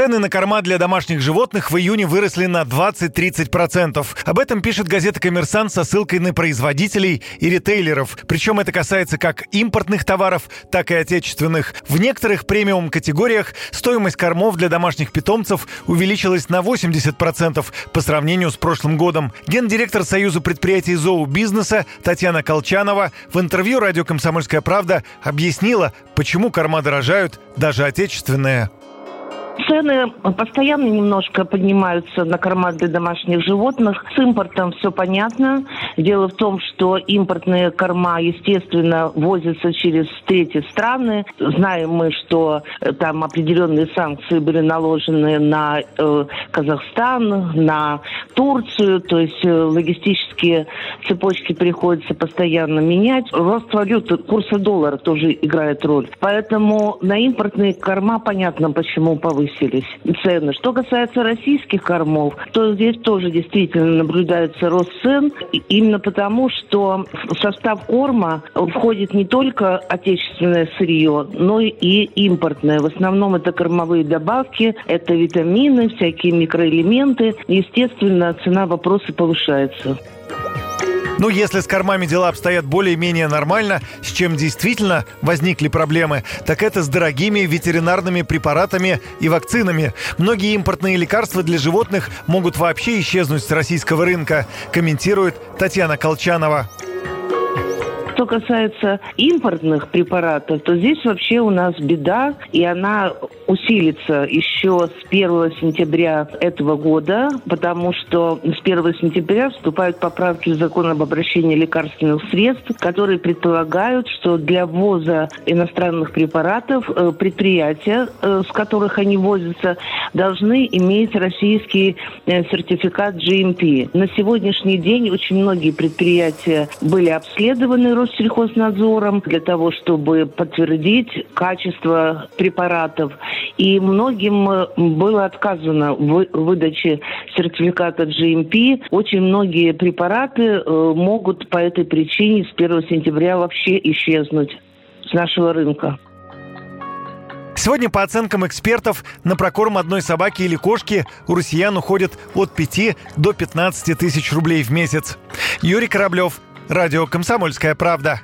Цены на корма для домашних животных в июне выросли на 20-30%. Об этом пишет газета «Коммерсант» со ссылкой на производителей и ритейлеров. Причем это касается как импортных товаров, так и отечественных. В некоторых премиум-категориях стоимость кормов для домашних питомцев увеличилась на 80% по сравнению с прошлым годом. Гендиректор Союза предприятий зообизнеса Татьяна Колчанова в интервью радио «Комсомольская правда» объяснила, почему корма дорожают, даже отечественные. Цены постоянно немножко поднимаются на корма для домашних животных. С импортом все понятно. Дело в том, что импортные корма, естественно, возятся через третьи страны. Знаем мы, что э, там определенные санкции были наложены на э, Казахстан, на Турцию. То есть э, логистические цепочки приходится постоянно менять. Рост валюты, курса доллара тоже играет роль. Поэтому на импортные корма понятно, почему повысились цены. Что касается российских кормов, то здесь тоже действительно наблюдается рост цен. Именно потому, что в состав корма входит не только отечественное сырье, но и импортное. В основном это кормовые добавки, это витамины, всякие микроэлементы. Естественно, цена вопроса повышается. Ну, если с кормами дела обстоят более-менее нормально, с чем действительно возникли проблемы, так это с дорогими ветеринарными препаратами и вакцинами. Многие импортные лекарства для животных могут вообще исчезнуть с российского рынка, комментирует Татьяна Колчанова. Что касается импортных препаратов, то здесь вообще у нас беда, и она усилится еще с 1 сентября этого года, потому что с 1 сентября вступают поправки в закон об обращении лекарственных средств, которые предполагают, что для ввоза иностранных препаратов э, предприятия, э, с которых они возятся, должны иметь российский э, сертификат GMP. На сегодняшний день очень многие предприятия были обследованы Россельхознадзором для того, чтобы подтвердить качество препаратов. И многим э, было отказано в выдаче сертификата GMP. Очень многие препараты э, могут по этой причине с 1 сентября вообще исчезнуть с нашего рынка. Сегодня, по оценкам экспертов, на прокорм одной собаки или кошки у россиян уходит от 5 до 15 тысяч рублей в месяц. Юрий Кораблев, Радио «Комсомольская правда».